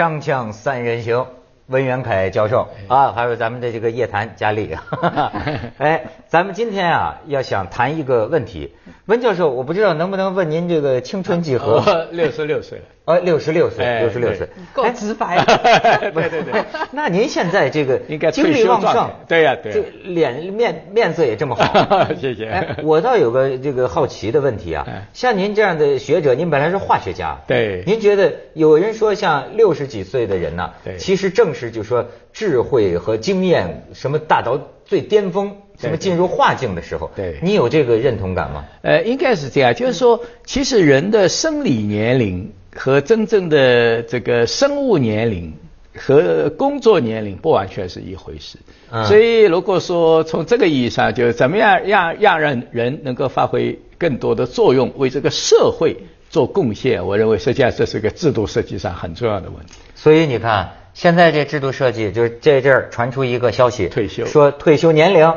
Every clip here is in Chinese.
锵锵三人行，温元凯教授啊，还有咱们的这个叶檀佳丽。哎，咱们今天啊，要想谈一个问题，温教授，我不知道能不能问您这个青春几何？我六十六岁了。呃，六十六岁，哎六十六岁，够哎直白。对对对，那您现在这个应该精力旺盛，对呀对这脸面面色也这么好，谢谢。哎，我倒有个这个好奇的问题啊哎，像您这样的学者，您本来是化学家，对您觉得有人说像六十几岁的人呢，其实正是就说智慧和经验什么大到最巅峰，对什么进入化境的时候，对你有这个认同感吗？呃，应该是这样，就是说，其实人的生理年龄和真正的这个生物年龄和工作年龄不完全是一回事。嗯所以，如果说从这个意义上，就是怎么样让让人人能够发挥更多的作用，为这个社会做贡献，我认为实际上这是个制度设计上很重要的问题。所以你看，现在这制度设计，就是这阵儿传出一个消息，退休说退休年龄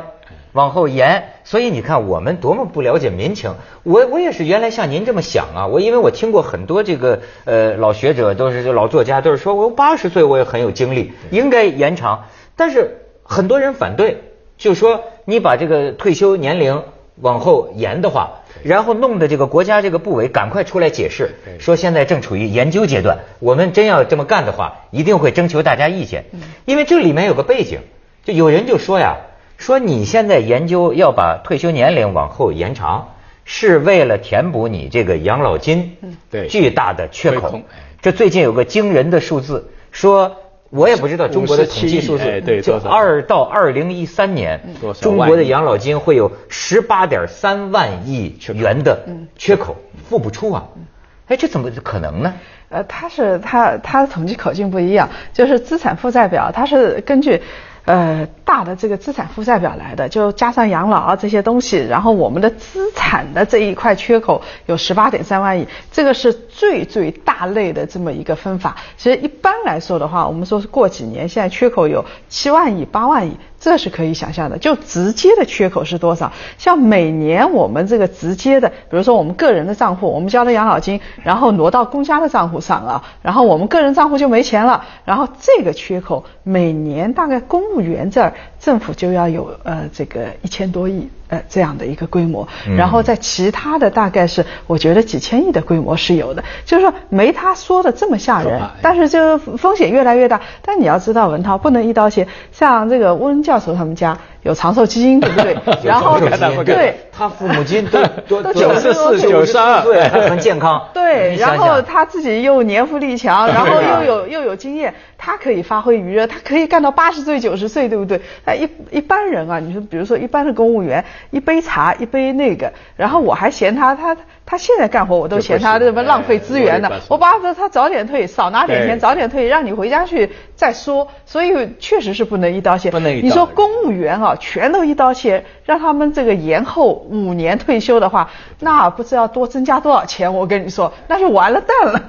往后延。所以你看，我们多么不了解民情。我我也是原来像您这么想啊，我因为我听过很多这个呃老学者，都是老作家，都是说我八十岁我也很有精力，应该延长。但是很多人反对，就说你把这个退休年龄往后延的话。然后弄得这个国家这个部委赶快出来解释，说现在正处于研究阶段，我们真要这么干的话，一定会征求大家意见。因为这里面有个背景，就有人就说呀，说你现在研究要把退休年龄往后延长，是为了填补你这个养老金对巨大的缺口。这最近有个惊人的数字，说我也不知道中国的统计数字，哎对就二到二零一三年中国的养老金会有十八点三万亿元的缺口，付不出啊！哎，这怎么可能呢？呃，它是它它的统计口径不一样，就是资产负债表，它是根据呃大的这个资产负债表来的，就加上养老啊这些东西，然后我们的资产的这一块缺口有十八点三万亿，这个是最最大类的这么一个分法。其实一般来说的话，我们说是过几年，现在缺口有七万亿、八万亿，这是可以想象的。就直接的缺口是多少？像每年我们这个直接的，比如说我们个人的账户，我们交的养老金，然后挪到公家的账户上啊，然后我们个人账户就没钱了，然后这个缺口每年大概公务员这儿政府就要有呃这个一千多亿呃这样的一个规模，然后在其他的大概是我觉得几千亿的规模是有的，就是说没他说的这么吓人，但是就风险越来越大。但你要知道，文涛不能一刀切，像这个温教授他们家有长寿基金，对不对？然后对。他父母亲都都都都94 92对，还很健康。对，然后他自己又年富力强，然后又有又有经验，他可以发挥余热，他可以干到八十岁九十岁，对不对？那一一般人啊，你说比如说一般的公务员，一杯茶一杯那个，然后我还嫌他他他现在干活我都嫌他就不行什么浪费资源呢哎，我巴不得他早点退，少拿点钱，早点退，让你回家去再说。所以确实是不能一刀切。不能一刀你说公务员啊，全都一刀切，让他们这个延后五年退休的话，那不知道多增加多少钱。我跟你说，那就完了蛋了。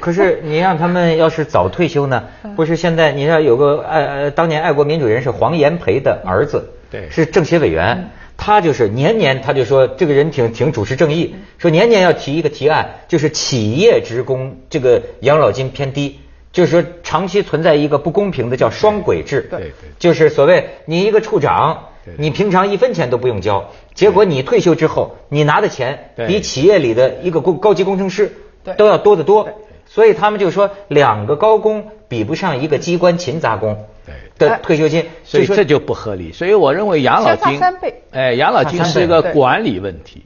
可是你让他们要是早退休呢？嗯不是现在你知道有个爱呃当年爱国民主人士黄炎培的儿子，对是政协委嗯员，他就是年年他就说这个人挺挺主持正义，说年年要提一个提案，就是企业职工这个养老金偏低。就是说，长期存在一个不公平的叫双轨制，对对就是所谓你一个处长，你平常一分钱都不用交，结果你退休之后，你拿的钱比企业里的一个工高级工程师都要多得多。所以他们就说，两个高工比不上一个机关勤杂工对的退休金，说所以这就不合理。所以我认为养老金三倍，哎，养老金是一个管理问题，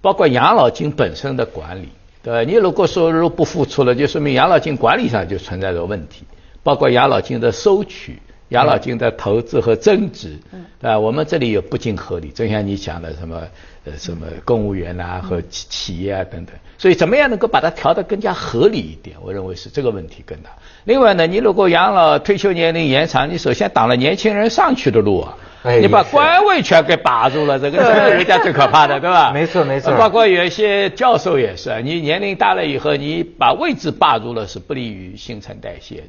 包括养老金本身的管理。对吧，你如果收入不付出了，就说明养老金管理上就存在着问题，包括养老金的收取、养老金的投资和增值，对吧？我们这里有不尽合理，就像你讲的什么呃什么公务员啊和企企业啊等等，所以怎么样能够把它调得更加合理一点？我认为是这个问题更大。另外呢，你如果养老退休年龄延长，你首先挡了年轻人上去的路啊。哎你把官位全给把住了，这个这个人家最可怕的，对吧？没错没错包括有一些教授也是，你年龄大了以后，你把位置霸住了，是不利于新陈代谢的。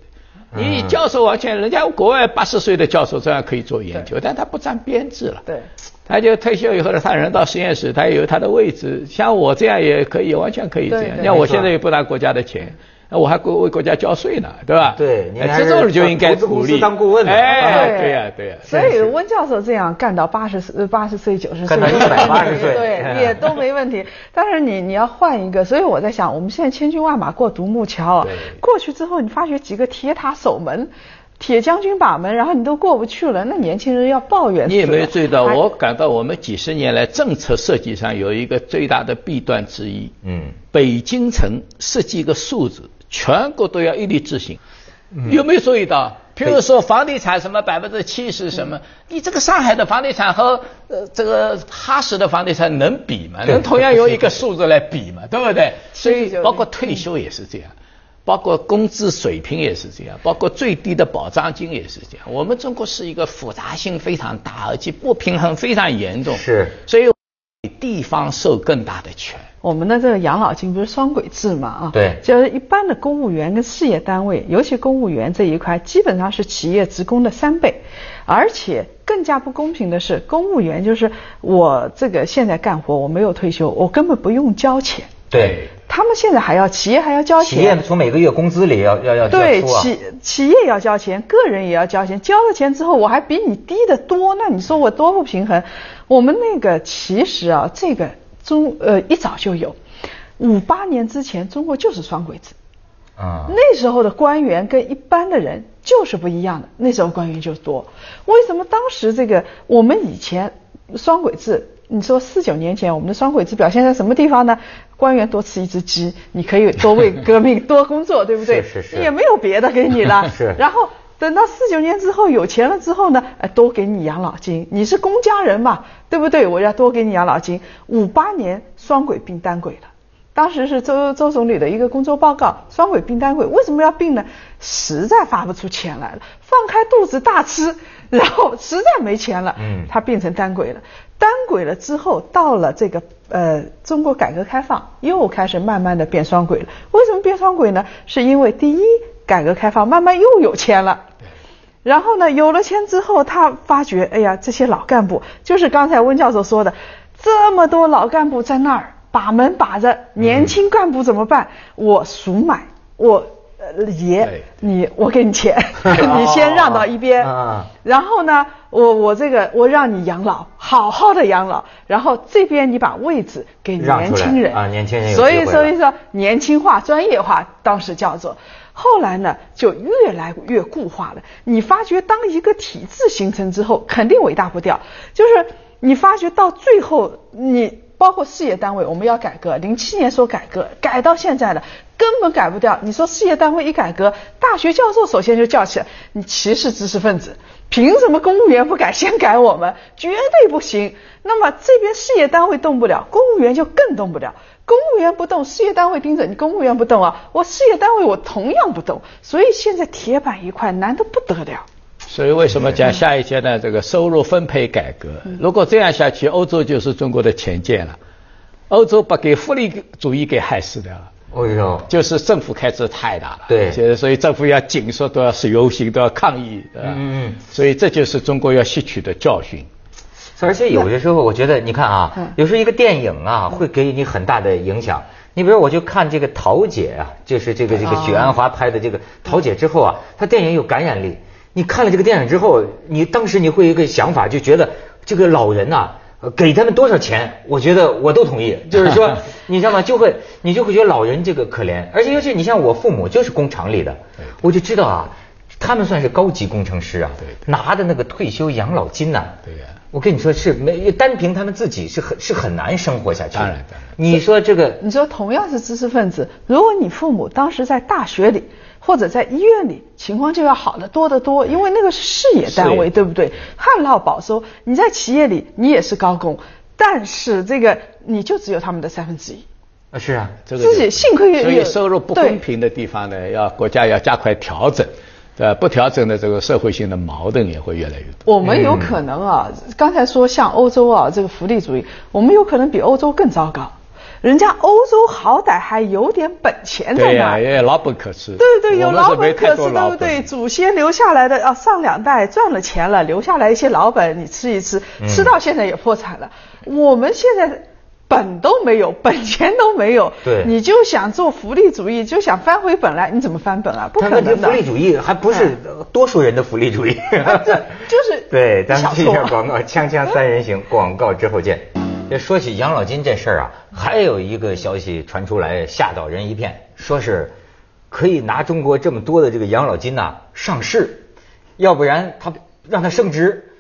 你嗯教授完全，人家国外八十岁的教授照样可以做研究，但他不占编制了。对，他就退休以后呢，他人到实验室，他有他的位置，像我这样也可以，完全可以这样。像我现在也不拿国家的钱，我还国为国家交税呢，对吧？对你哎还是这种就应该鼓励当顾问哎，对对呀，对呀。所以温教授这样干到八十岁、八十岁、九十岁，一百八十岁对，也都没问题。但是你你要换一个，所以我在想，我们现在千军万马过独木桥啊，过去之后，你发觉几个铁塔守门。铁将军把门，然后你都过不去了，那年轻人要抱怨。你有没有注意到？我感到我们几十年来政策设计上有一个最大的弊端之一。嗯北京城设计一个数字，全国都要一律执行。有没有注意到？譬如说房地产什么百分之七十什么，你这个上海的房地产和呃这个哈市的房地产能比吗？能同样用一个数字来比吗？对不对？所以包括退休也是这样。包括工资水平也是这样，包括最低的保障金也是这样。我们中国是一个复杂性非常大，而且不平衡非常严重。是所以地方受更大的权。我们的这个养老金不是双轨制嘛啊？对就是一般的公务员跟事业单位，尤其公务员这一块，基本上是企业职工的三倍，而且更加不公平的是，公务员就是我这个现在干活，我没有退休，我根本不用交钱，对，他们现在还要企业还要交钱企业。从每个月工资里要要要对要出啊。企企业要交钱，个人也要交钱，交了钱之后我还比你低得多，那你说我多不平衡？我们那个其实啊，这个中呃一早就有，五八年之前中国就是双轨制，啊，那时候的官员跟一般的人就是不一样的，那时候官员就多。为什么当时这个我们以前双轨制？你说四九年前我们的双轨制表现在什么地方呢？官员多吃一只鸡，你可以多为革命多工作，对不对？是是是也没有别的给你了。是然后等到四九年之后有钱了之后呢，呃，多给你养老金。你是公家人嘛，对不对？我要多给你养老金。五八年双轨并单轨了。当时是周周总理的一个工作报告，双轨并单轨，为什么要并呢？实在发不出钱来了，放开肚子大吃，然后实在没钱了，嗯他变成单轨了。单轨了之后，到了这个呃中国改革开放，又开始慢慢的变双轨了。为什么变双轨呢？是因为第一，改革开放慢慢又有钱了。然后呢，有了钱之后，他发觉，哎呀，这些老干部，就是刚才温教授说的，这么多老干部在那儿把门把着，年轻干部怎么办？我赎买，我呃爷，你我给你钱，你先让到一边，啊然后呢，我我这个我让你养老，好好的养老，然后这边你把位置给年轻人啊年轻人所以所以说年轻化、专业化，当时叫做。后来呢，就越来越固化了。你发觉，当一个体制形成之后，肯定伟大不掉。就是你发觉到最后，你包括事业单位，我们要改革，零七年说改革，改到现在了，根本改不掉。你说事业单位一改革，大学教授首先就叫起来，你歧视知识分子，凭什么公务员不改，先改我们？绝对不行。那么这边事业单位动不了，公务员就更动不了。公务员不动，事业单位盯着你，公务员不动啊，我事业单位我同样不动。所以现在铁板一块，难得不得了。所以为什么讲下一阶段这个收入分配改革？如果这样下去，欧洲就是中国的前舰了。欧洲把给福利主义给害死掉了。哎呦，就是政府开支太大了，对现在所以政府要紧缩，都要是游行，都要抗议，嗯嗯所以这就是中国要吸取的教训。而且有的时候，我觉得你看啊嗯，有时候一个电影啊，会给你很大的影响。你比如我就看这个桃姐啊，就是这个这个哦许鞍华拍的这个桃姐之后啊，她电影有感染力。你看了这个电影之后，你当时你会有一个想法，就觉得这个老人呐、呃给他们多少钱，我觉得我都同意。就是说，你知道吗？就会你就会觉得老人这个可怜，而且尤其你像我父母就是工厂里的，我就知道啊，他们算是高级工程师啊，对拿的那个退休养老金呐、对呀我跟你说是没单凭他们自己是很是很难生活下去的。当然当然你说这个你说同样是知识分子，如果你父母当时在大学里或者在医院里，情况就要好得多得多，因为那个是事业单位，对不对？旱涝保收，你在企业里你也是高工，但是这个你就只有他们的三分之一。啊是啊，这个自己幸亏有所以收入不公平的地方呢，要国家要加快调整，呃？不调整的这个社会性的矛盾也会越来越多。我们有可能啊，刚才说像欧洲啊，这个福利主义，我们有可能比欧洲更糟糕。人家欧洲好歹还有点本钱在那儿，因为老本可吃。对对，有老本可吃，对多老本不对？祖先留下来的啊，上两代赚了钱了，留下来一些老本，你吃一吃，嗯吃到现在也破产了。我们现在本都没有，本钱都没有，对你就想做福利主义，就想翻回本来，你怎么翻本啊？不可能的。福利主义还不是多数人的福利主义，这就是 对，咱们小去一下广告，锵锵三人行，广告之后见。这说起养老金这事儿啊，还有一个消息传出来，吓倒人一片，说是可以拿中国这么多的这个养老金呐、上市，要不然他让它升值。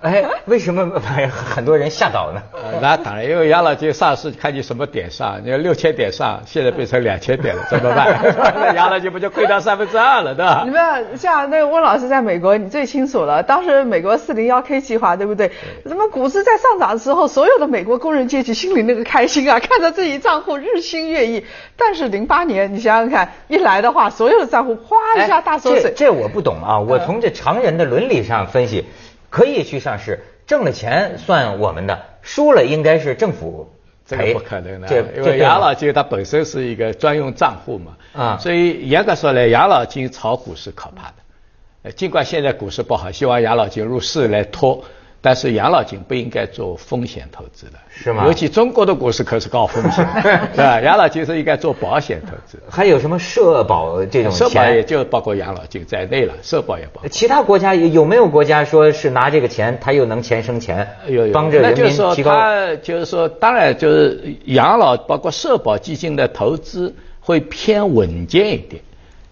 哎，为什么把很多人吓倒呢？呃那当然，因为养老金上市看你什么点上，你要六千点上，现在变成两千点了，怎么办？那养老金不就亏掉三分之二了，对吧你？们像那个温老师在美国，你最清楚了。当时美国四零幺 K 计划，对不对？什么股市在上涨的时候，所有的美国工人阶级心里那个开心啊，看着自己账户日新月异。但是零八年，你想想看，一来的话，所有的账户哗一下大缩水。哎这这我不懂啊！我从这常人的伦理上分析，可以去上市，挣了钱算我们的，输了应该是政府赔。这个不可能的，这因为养老金它本身是一个专用账户嘛，啊所以严格说来，养老金炒股是可怕的。呃尽管现在股市不好，希望养老金入市来拖，但是养老金不应该做风险投资的，是吗尤其中国的股市可是高风险，对吧？养老金是应该做保险投资。还有什么社保这种社保也？就包括养老金在内了，社保也包括。其他国家有有没有国家说是拿这个钱，他又能钱生钱，有有，帮着人那就是说民提高？他就是说，当然就是养老包括社保基金的投资会偏稳健一点，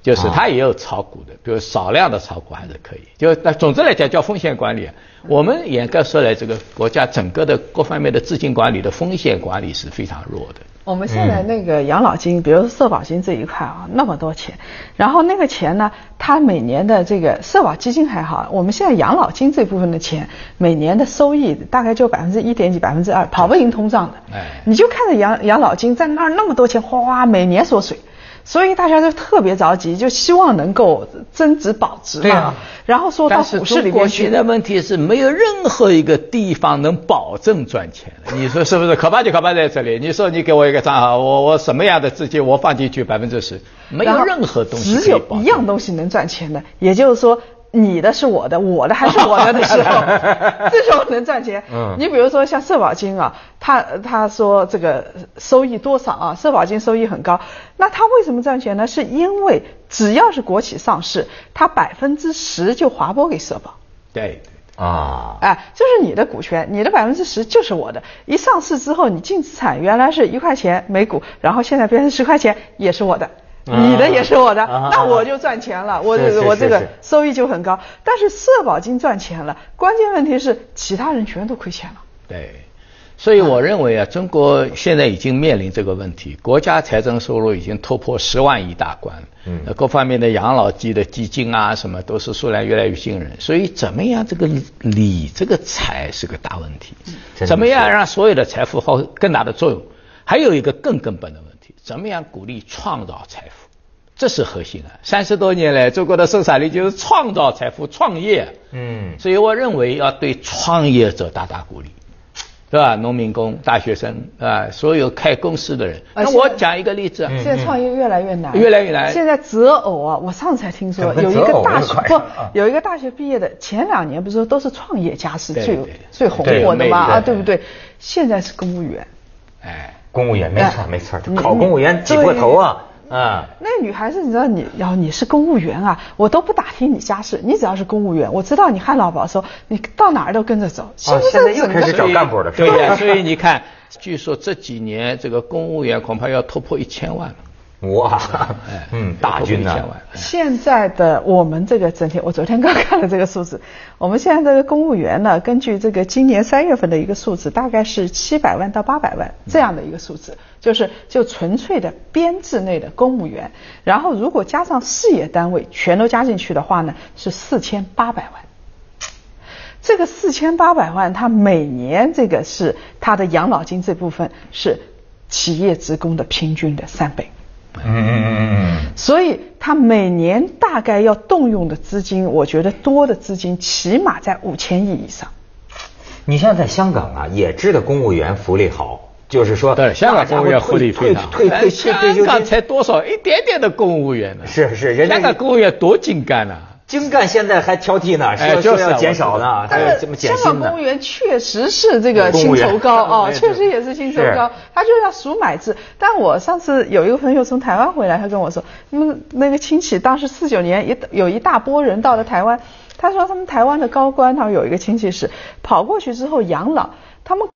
就是啊它也有炒股的，比如少量的炒股还是可以。就那总之来讲叫风险管理啊。我们严格说来，这个国家整个的各方面的资金管理的风险管理是非常弱的。我们现在那个养老金，比如说社保金这一块啊，那么多钱，然后那个钱呢，它每年的这个社保基金还好，我们现在养老金这部分的钱，每年的收益大概就百分之一点几、百分之二，跑不赢通胀的。哎你就看着养养老金在那儿那么多钱，哗哗每年缩水。所以大家就特别着急，就希望能够增值保值嘛。对啊然后说到股市里面去现，在问题是没有任何一个地方能保证赚钱了，你说是不是？可怕就可怕在这里。你说你给我一个账号，我我什么样的资金我放进去百分之十，没有任何东西只有一样东西能赚钱的，也就是说。你的是我的，我的还是我的的时候，这时候能赚钱。嗯你比如说像社保金啊，他他说这个收益多少啊？社保金收益很高，那他为什么赚钱呢？是因为只要是国企上市，它百分之十就划拨给社保。对。啊，哎，就是你的股权，你的百分之十就是我的。一上市之后，你净资产原来是一块钱每股，然后现在变成十块钱，也是我的。啊你的也是我的，啊那我就赚钱了，我我这个收益就很高。但是社保金赚钱了，关键问题是其他人全都亏钱了。对，所以我认为啊，中国现在已经面临这个问题，国家财政收入已经突破十万亿大关，嗯呃各方面的养老金的基金啊，什么都是数量越来越惊人，所以怎么样这个理这个财是个大问题，怎么样让所有的财富发挥更大的作用？还有一个更根本的问题，怎么样鼓励创造财富？这是核心啊！三十多年来，中国的生产力就是创造财富、创业。嗯，所以我认为要对创业者大大鼓励，对吧？农民工、大学生啊，所有开公司的人。那我讲一个例子现在创业越来越难，越来越难现在择偶啊，我上次才听说有一个大学不有一个大学毕业的，前两年不是说都是创业家是最最红火的嘛啊，对不对？现在是公务员。哎，公务员没错哎没错，考公务员挤破头啊啊！那女孩子，你知道你要你是公务员啊，我都不打听你家事，你只要是公务员，我知道你旱涝保收，你到哪儿都跟着走。哦现在又开始找干部了对呀、所以你看，据说这几年这个公务员恐怕要突破一千万了。哇哎，嗯，大军呐要突破一千万。现在的我们这个整体，我昨天刚看了这个数字，我们现在这个公务员呢，根据这个今年三月份的一个数字，大概是七百万到八百万这样的一个数字，就是就纯粹的编制内的公务员，然后如果加上事业单位全都加进去的话呢，是四千八百万。这个四千八百万，它每年这个是它的养老金这部分是企业职工的平均的三倍。嗯嗯嗯嗯嗯。所以他每年大概要动用的资金，我觉得多的资金起码在五千亿以上。你像在香港啊，也知道公务员福利好，就是说对，香港公务员福利非常好。退退退退退香港休金才多少？一点点的公务员呢？是是人家香港公务员多精干呐、精干现在还挑剔呢，说说要减少呢，还有这么减薪。香港公务员确实是这个薪酬高哦，确实也是薪酬高，他就要数买制。但我上次有一个朋友从台湾回来，他跟我说，那那个亲戚当时四九年一有一大波人到了台湾，他说他们台湾的高官，他们有一个亲戚是跑过去之后养老，他们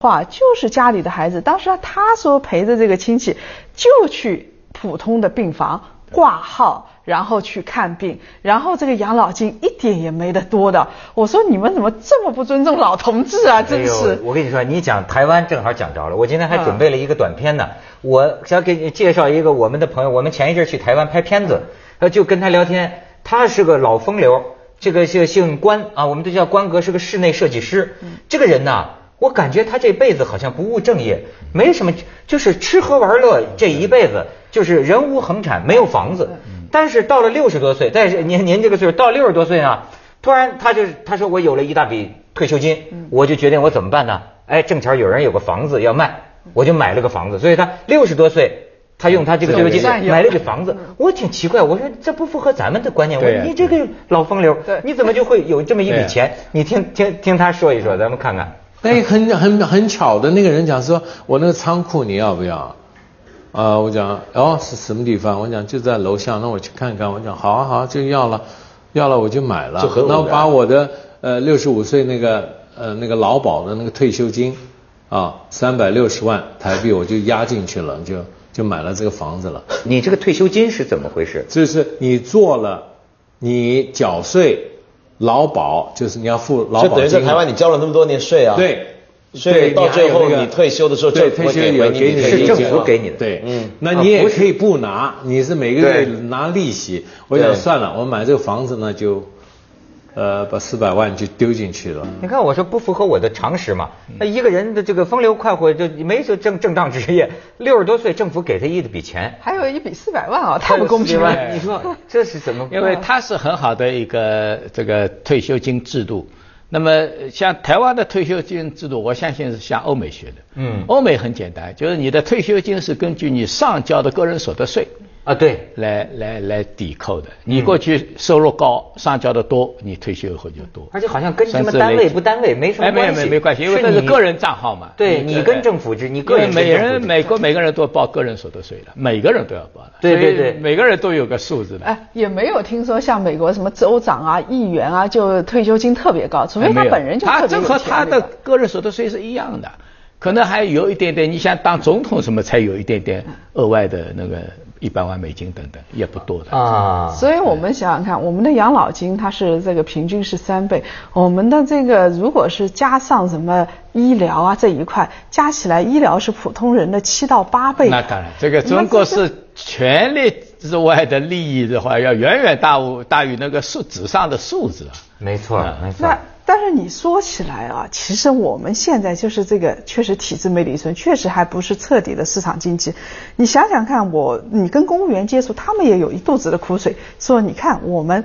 话就是家里的孩子，当时他说陪着这个亲戚就去普通的病房挂号。然后去看病，然后这个养老金一点也没得多的。我说你们怎么这么不尊重老同志啊？真是！我跟你说，你讲台湾正好讲着了。我今天还准备了一个短片呢。我想给你介绍一个我们的朋友，我们前一阵去台湾拍片子，呃，就跟他聊天。他是个老风流，这个姓姓关啊，我们都叫关哥，是个室内设计师。这个人呢，我感觉他这辈子好像不务正业，没什么，就是吃喝玩乐这一辈子，就是人无横产，没有房子。但是到了六十多岁，但是您您这个岁数到六十多岁呢，突然他就他说我有了一大笔退休金，我就决定我怎么办呢？哎，正巧有人有个房子要卖，我就买了个房子。所以他六十多岁，他用他这个退休金买了个房子。我挺奇怪，我说这不符合咱们的观念。我说你这个老风流，你怎么就会有这么一笔钱？你听听听他说一说，咱们看看。哎，很很很巧的那个人讲说，我那个仓库你要不要？啊，我讲哦是什么地方？我讲就在楼下，那我去看看。我讲好啊好啊，就要了，要了我就买了。那我把我的呃六十五岁那个呃那个劳保的那个退休金啊三百六十万台币我就压进去了，就就买了这个房子了。你这个退休金是怎么回事？就是你做了，你缴税，劳保就是你要付劳保金。就等于在台湾你交了那么多年税啊。对。所以到最后你退休的时候，对退休有给你是政府给你的，对，嗯，那你也可以不拿，你是每个月拿利息。我想算了，我买这个房子呢就。呃，把四百万就丢进去了。你看，我说不符合我的常识嘛？那一个人的这个风流快活，就没说正正当职业，六十多岁，政府给他一笔钱，还有一笔四百万啊，太不公平了。你说这是怎么？因为他是很好的一个这个退休金制度。那么像台湾的退休金制度，我相信是向欧美学的。嗯，欧美很简单，就是你的退休金是根据你上交的个人所得税。啊，对，来来来抵扣的。你过去收入高，上交的多，你退休以后就多。而且好像跟什么单位不单位没什么关系。没没没关系，因为这是个人账号嘛。对你跟政府制，你个人每人美国每个人都报个人所得税的，每个人都要报的。对对对，每个人都有个数字的。哎，也没有听说像美国什么州长啊、议员啊，就退休金特别高，除非他本人就特别有钱。他和他的个人所得税是一样的，可能还有一点点。你想当总统什么才有一点点额外的那个。一百万美金等等也不多的啊，所以我们想想看，我们的养老金它是这个平均是三倍，我们的这个如果是加上什么医疗啊这一块，加起来医疗是普通人的七到八倍。那当然，这个中国是权力之外的利益的话，要远远大于大于那个数纸上的数字。没错，没错。但是你说起来啊，其实我们现在就是这个，确实体制没理顺，确实还不是彻底的市场经济。你想想看，我你跟公务员接触，他们也有一肚子的苦水，说你看我们，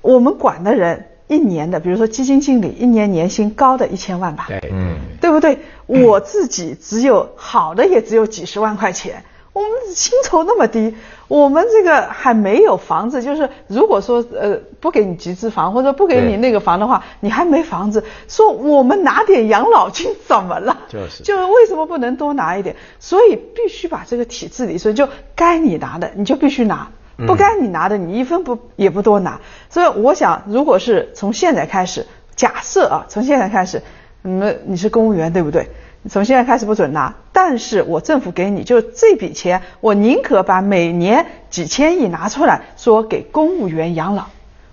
我们管的人一年的，比如说基金经理，一年年薪高的一千万吧，对，嗯，对不对？我自己只有好的也只有几十万块钱。我们薪酬那么低，我们这个还没有房子，就是如果说呃不给你集资房或者不给你那个房的话，你还没房子。说我们拿点养老金怎么了？就是，就是为什么不能多拿一点？所以必须把这个体制理顺，就该你拿的你就必须拿，不该你拿的你一分不也不多拿。所以我想，如果是从现在开始，假设啊，从现在开始，你们你是公务员对不对？从现在开始不准拿，但是我政府给你就这笔钱，我宁可把每年几千亿拿出来说给公务员养老，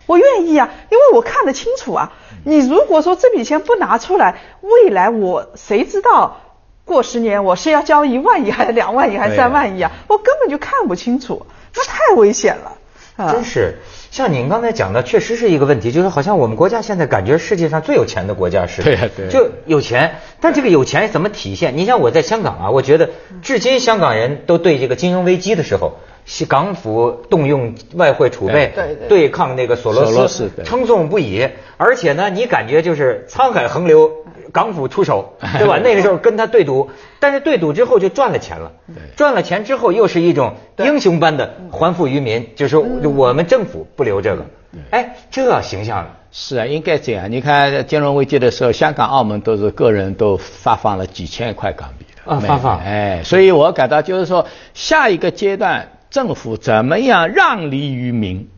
我愿意啊，因为我看得清楚啊。你如果说这笔钱不拿出来，未来我谁知道过十年我是要交一万亿还是两万亿还是三万亿啊？我根本就看不清楚，那太危险了。真是，像您刚才讲的，确实是一个问题，就是好像我们国家现在感觉世界上最有钱的国家似的，对对，就有钱。但这个有钱怎么体现？你像我在香港啊，我觉得至今香港人都对这个金融危机的时候，港府动用外汇储备对抗那个索罗斯，称颂不已。而且呢，你感觉就是沧海横流。港府出手，对吧？那个时候跟他对赌，但是对赌之后就赚了钱了。赚了钱之后，又是一种英雄般的还富于民，就是我们政府不留这个。哎，这形象是啊，应该这样。你看金融危机的时候，香港、澳门都是个人都发放了几千块港币的啊，发放。哎，所以我感到就是说，下一个阶段政府怎么样让利于民，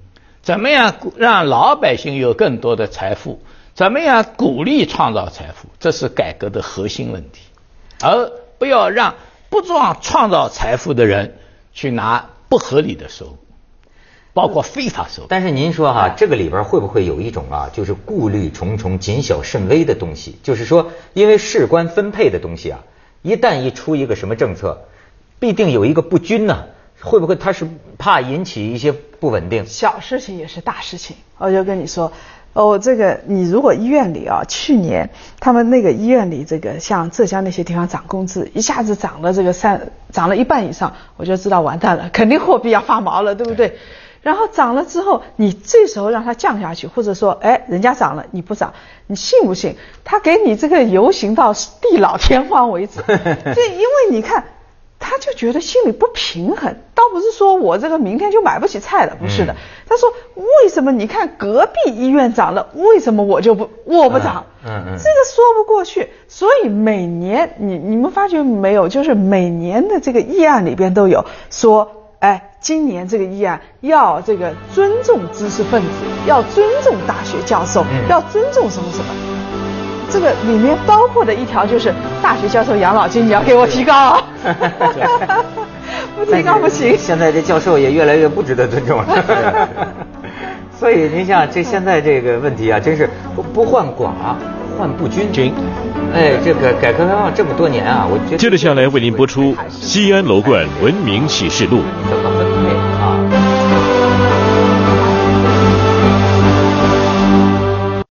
怎么样让老百姓有更多的财富，怎么样鼓励创造财富，这是改革的核心问题，而不要让不创创造财富的人去拿不合理的收入。包括非法收入，但是您说哈，这个里边会不会有一种啊，就是顾虑重重、谨小慎微的东西？就是说，因为事关分配的东西啊，一旦一出一个什么政策，必定有一个不均呢？会不会他是怕引起一些不稳定？小事情也是大事情。我就跟你说，哦，这个你如果医院里啊，去年他们那个医院里，这个像浙江那些地方涨工资，一下子涨了这个三，涨了一半以上，我就知道完蛋了，肯定货币要发毛了，对不对？然后涨了之后，你这时候让它降下去，或者说，哎，人家涨了你不涨，你信不信？他给你这个游行到地老天荒为止。这因为你看，他就觉得心里不平衡。倒不是说我这个明天就买不起菜了，不是的。他说，为什么你看隔壁医院涨了，为什么我就不我不涨？嗯嗯，这个说不过去。所以每年你你们发觉没有，就是每年的这个议案里边都有说。哎，今年这个议案要这个尊重知识分子，要尊重大学教授，要尊重什么什么。这个里面包括的一条就是大学教授养老金你要给我提高，不提高不行。现在这教授也越来越不值得尊重了。所以您像这现在这个问题啊，真是不不患寡，患不均。均。哎，这个改革开放这么多年啊，我觉得接着下来为您播出《西安楼冠文明启示录》。